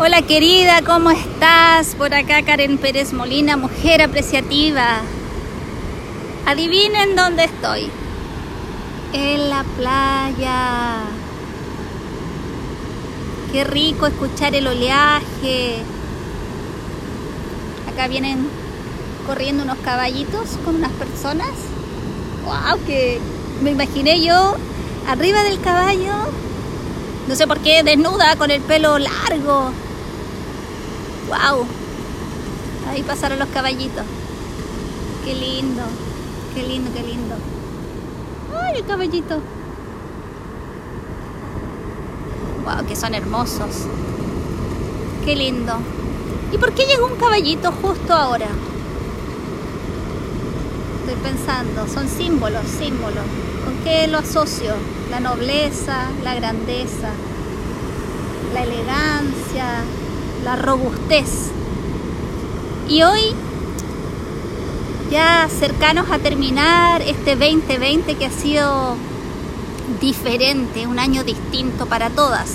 Hola querida, ¿cómo estás? Por acá Karen Pérez Molina, mujer apreciativa. Adivinen dónde estoy. En la playa. Qué rico escuchar el oleaje. Acá vienen corriendo unos caballitos con unas personas. ¡Wow! Que me imaginé yo arriba del caballo. No sé por qué, desnuda, con el pelo largo ¡Wow! Ahí pasaron los caballitos. Qué lindo, qué lindo, qué lindo. ¡Ay, el caballito! ¡Wow! Que son hermosos. Qué lindo. ¿Y por qué llegó un caballito justo ahora? Estoy pensando, son símbolos, símbolos. ¿Con qué lo asocio? La nobleza, la grandeza, la elegancia, la robustez. Y hoy, ya cercanos a terminar este 2020 que ha sido diferente, un año distinto para todas,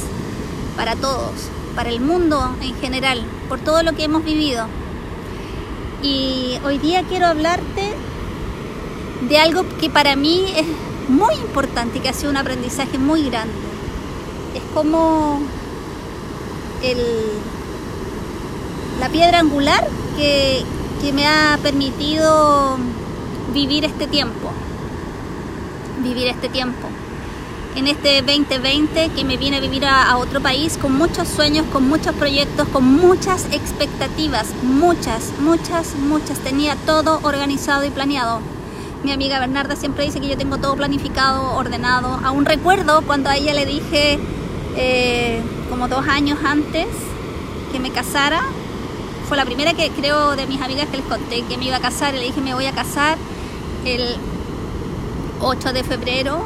para todos, para el mundo en general, por todo lo que hemos vivido. Y hoy día quiero hablarte de algo que para mí es muy importante que ha sido un aprendizaje muy grande. Es como el la piedra angular que, me ha permitido vivir este tiempo. Vivir este tiempo. En este 2020 que me viene a vivir a, otro país con muchos sueños, con muchos proyectos, con muchas expectativas, muchas, muchas, muchas. Tenía todo organizado y planeado. Mi amiga Bernarda siempre dice que yo tengo todo planificado, ordenado. Aún recuerdo cuando a ella le dije, eh, como dos años antes, que me casara, fue la primera que creo de mis amigas que les conté que me iba a casar. Y le dije, me voy a casar el 8 de febrero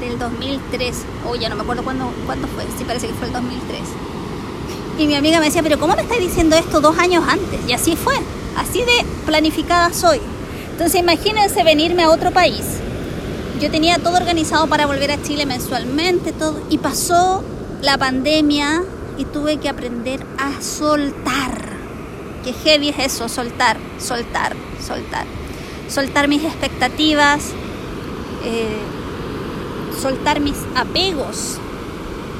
del 2003. O ya no me acuerdo cuándo, cuándo fue. Sí, parece que fue el 2003. Y mi amiga me decía, pero ¿cómo me estás diciendo esto dos años antes? Y así fue. Así de planificada soy. Entonces imagínense venirme a otro país. Yo tenía todo organizado para volver a Chile mensualmente, todo. Y pasó la pandemia y tuve que aprender a soltar que heavy es eso, soltar, soltar, soltar. Soltar mis expectativas, eh, soltar mis apegos.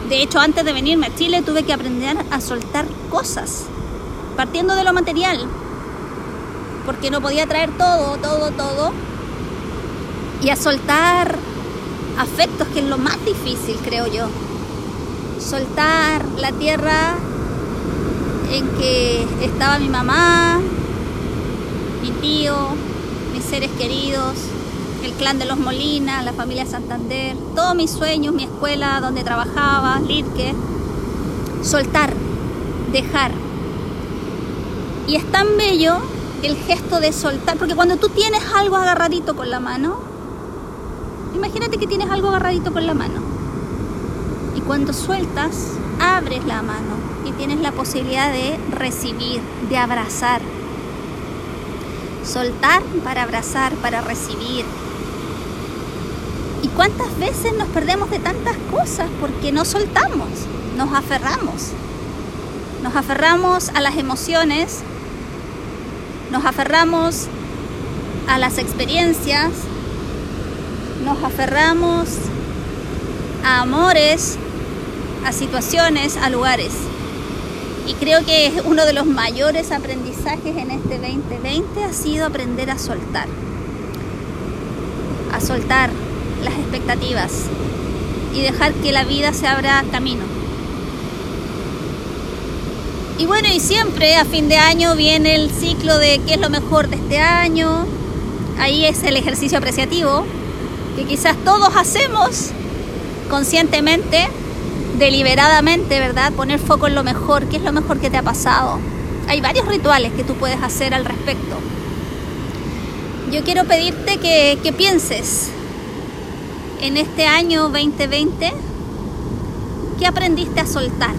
De hecho, antes de venirme a Chile tuve que aprender a soltar cosas, partiendo de lo material, porque no podía traer todo, todo, todo, y a soltar afectos, que es lo más difícil, creo yo. Soltar la tierra en que estaba mi mamá, mi tío, mis seres queridos, el clan de los Molina, la familia Santander, todos mis sueños, mi escuela donde trabajaba, Lidke, soltar, dejar. Y es tan bello el gesto de soltar, porque cuando tú tienes algo agarradito con la mano, imagínate que tienes algo agarradito con la mano, y cuando sueltas, abres la mano y tienes la posibilidad de recibir, de abrazar. Soltar para abrazar, para recibir. ¿Y cuántas veces nos perdemos de tantas cosas porque no soltamos, nos aferramos? Nos aferramos a las emociones, nos aferramos a las experiencias, nos aferramos a amores, a situaciones, a lugares. Y creo que uno de los mayores aprendizajes en este 2020 ha sido aprender a soltar. A soltar las expectativas y dejar que la vida se abra camino. Y bueno, y siempre a fin de año viene el ciclo de qué es lo mejor de este año. Ahí es el ejercicio apreciativo que quizás todos hacemos conscientemente deliberadamente, ¿verdad? Poner foco en lo mejor, ¿qué es lo mejor que te ha pasado? Hay varios rituales que tú puedes hacer al respecto. Yo quiero pedirte que, que pienses en este año 2020, ¿qué aprendiste a soltar?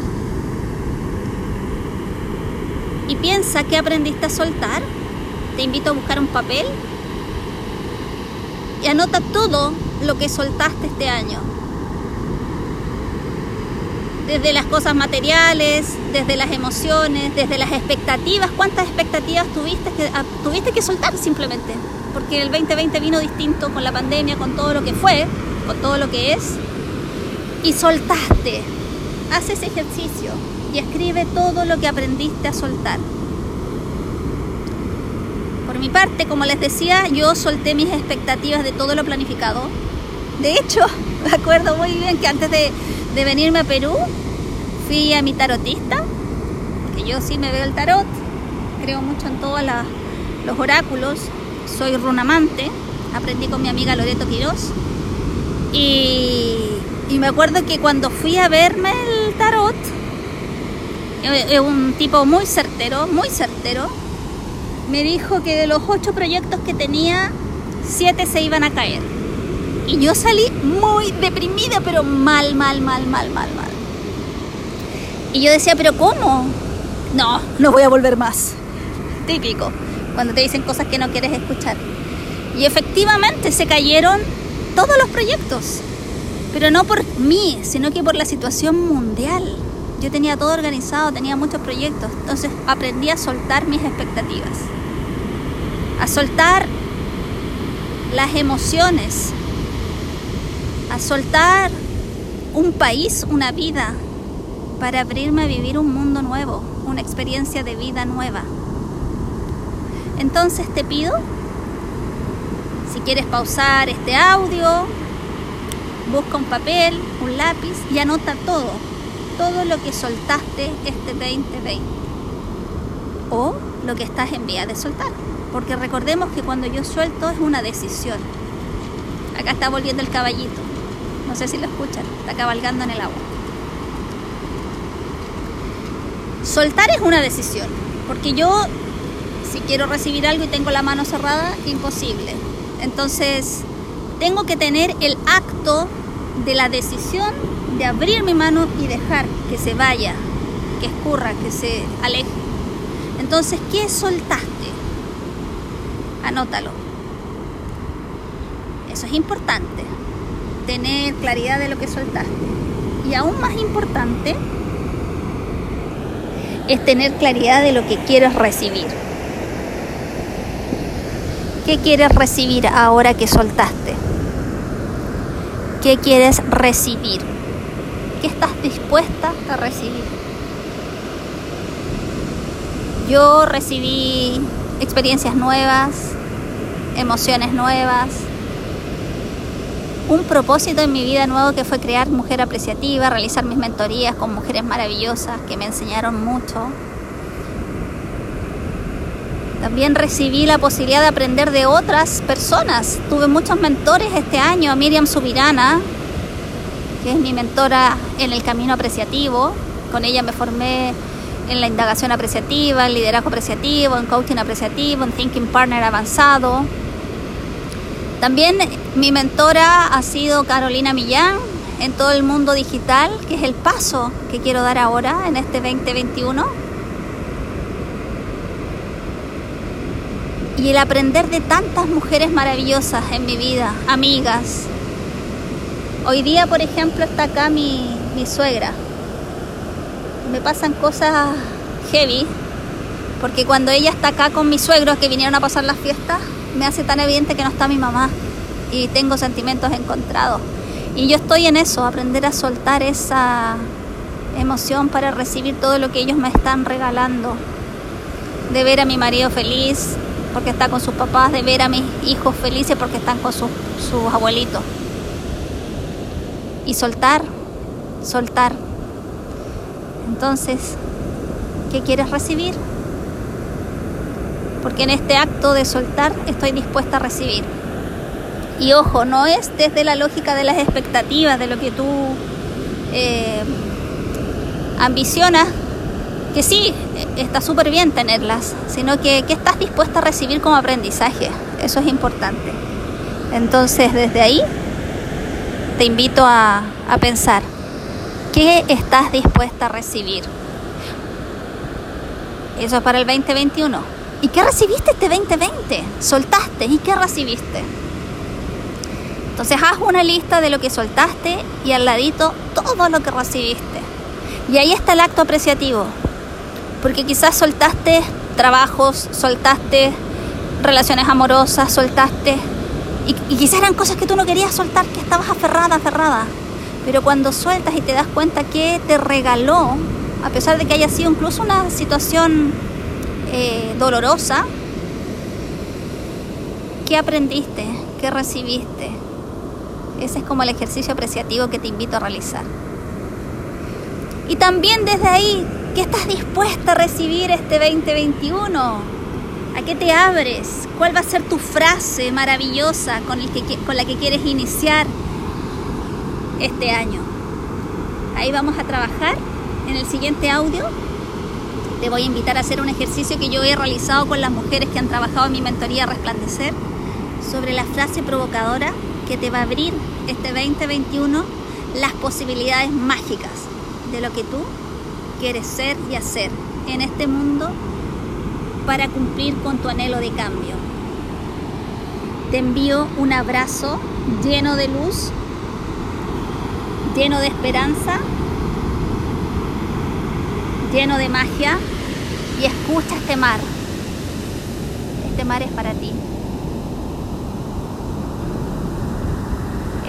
Y piensa qué aprendiste a soltar. Te invito a buscar un papel y anota todo lo que soltaste este año desde las cosas materiales, desde las emociones, desde las expectativas. ¿Cuántas expectativas tuviste que, ah, tuviste que soltar simplemente? Porque el 2020 vino distinto con la pandemia, con todo lo que fue, con todo lo que es. Y soltaste. Haz ese ejercicio y escribe todo lo que aprendiste a soltar. Por mi parte, como les decía, yo solté mis expectativas de todo lo planificado. De hecho, me acuerdo muy bien que antes de, venirme a Perú, fui a mi tarotista, que yo sí me veo el tarot, creo mucho en todos los oráculos, soy runamante, aprendí con mi amiga Loreto Quirós. Y, y me acuerdo que cuando fui a verme el tarot, es un tipo muy certero, muy certero, me dijo que de los ocho proyectos que tenía, siete se iban a caer. Y yo salí muy deprimida, pero mal, mal, mal, mal, mal, mal. Y yo decía, pero ¿cómo? No, no voy a volver más. Típico, cuando te dicen cosas que no quieres escuchar. Y efectivamente se cayeron todos los proyectos, pero no por mí, sino que por la situación mundial. Yo tenía todo organizado, tenía muchos proyectos, entonces aprendí a soltar mis expectativas, a soltar las emociones, a soltar un país, una vida, para abrirme a vivir un mundo nuevo, una experiencia de vida nueva. Entonces te pido, si quieres pausar este audio, busca un papel, un lápiz y anota todo todo lo que soltaste este 2020 o lo que estás en vía de soltar. Porque recordemos que cuando yo suelto es una decisión. Acá está volviendo el caballito. No sé si lo escuchan. Está cabalgando en el agua. Soltar es una decisión. Porque yo, si quiero recibir algo y tengo la mano cerrada, imposible. Entonces, tengo que tener el acto de la decisión de abrir mi mano y dejar que se vaya, que escurra, que se aleje. Entonces, ¿qué soltaste? Anótalo. Eso es importante, tener claridad de lo que soltaste. Y aún más importante es tener claridad de lo que quieres recibir. ¿Qué quieres recibir ahora que soltaste? ¿Qué quieres recibir? ¿Qué estás dispuesta a recibir? Yo recibí experiencias nuevas, emociones nuevas, un propósito en mi vida nuevo que fue crear Mujer Apreciativa, realizar mis mentorías con mujeres maravillosas que me enseñaron mucho. También recibí la posibilidad de aprender de otras personas. Tuve muchos mentores este año, Miriam Subirana, que es mi mentora en el camino apreciativo. Con ella me formé en la indagación apreciativa, en liderazgo apreciativo, en coaching apreciativo, en thinking partner avanzado. También mi mentora ha sido Carolina Millán en todo el mundo digital, que es el paso que quiero dar ahora en este 2021. Y el aprender de tantas mujeres maravillosas en mi vida, amigas, Hoy día, por ejemplo, está acá mi, suegra. Me pasan cosas heavy, porque cuando ella está acá con mis suegros que vinieron a pasar las fiestas, me hace tan evidente que no está mi mamá y tengo sentimientos encontrados. Y yo estoy en eso, aprender a soltar esa emoción para recibir todo lo que ellos me están regalando. De ver a mi marido feliz porque está con sus papás, de ver a mis hijos felices porque están con sus, sus abuelitos y soltar, soltar. Entonces, ¿qué quieres recibir? Porque en este acto de soltar estoy dispuesta a recibir. Y ojo, no es desde la lógica de las expectativas, de lo que tú eh, ambicionas, que sí, está súper bien tenerlas, sino que, que estás dispuesta a recibir como aprendizaje. Eso es importante. Entonces, desde ahí te invito a, pensar, ¿qué estás dispuesta a recibir? Eso es para el 2021. ¿Y qué recibiste este 2020? Soltaste. ¿Y qué recibiste? Entonces haz una lista de lo que soltaste y al ladito todo lo que recibiste. Y ahí está el acto apreciativo, porque quizás soltaste trabajos, soltaste relaciones amorosas, soltaste, y, y quizás eran cosas que tú no querías soltar, que estabas aferrada, aferrada. Pero cuando sueltas y te das cuenta que te regaló, a pesar de que haya sido incluso una situación eh, dolorosa, ¿qué aprendiste? ¿Qué recibiste? Ese es como el ejercicio apreciativo que te invito a realizar. Y también desde ahí, ¿qué estás dispuesta a recibir este 2021? ¿A qué te abres? ¿Cuál va a ser tu frase maravillosa con, con la que quieres iniciar este año? Ahí vamos a trabajar en el siguiente audio. Te voy a invitar a hacer un ejercicio que yo he realizado con las mujeres que han trabajado en mi mentoría Resplandecer sobre la frase provocadora que te va a abrir este 2021 las posibilidades mágicas de lo que tú quieres ser y hacer en este mundo para cumplir con tu anhelo de cambio. Te envío un abrazo lleno de luz, lleno de esperanza, lleno de magia y escucha este mar. Este mar es para ti.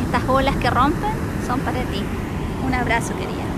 Estas olas que rompen son para ti. Un abrazo, querida.